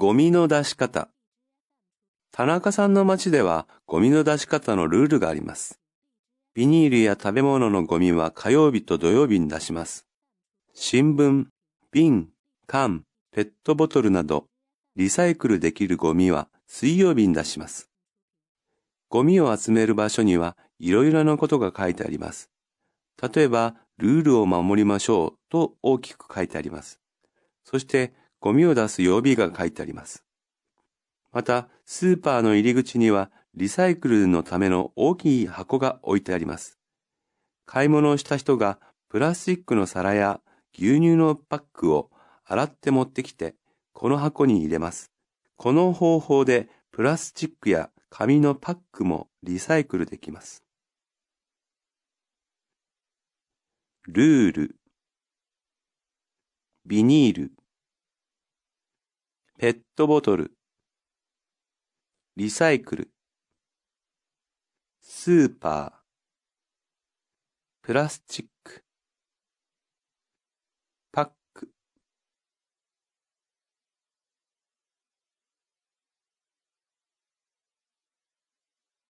ゴミの出し方。田中さんの町ではゴミの出し方のルールがあります。ビニールや食べ物のゴミは火曜日と土曜日に出します。新聞、瓶、缶、ペットボトルなど、リサイクルできるゴミは水曜日に出します。ゴミを集める場所にはいろいろなことが書いてあります。例えば、ルールを守りましょうと大きく書いてあります。そして、ゴミを出す曜日が書いてあります。また、スーパーの入り口にはリサイクルのための大きい箱が置いてあります。買い物をした人がプラスチックの皿や牛乳のパックを洗って持ってきて、この箱に入れます。この方法でプラスチックや紙のパックもリサイクルできます。ルールビニールペットボトルリサイクルスーパープラスチック。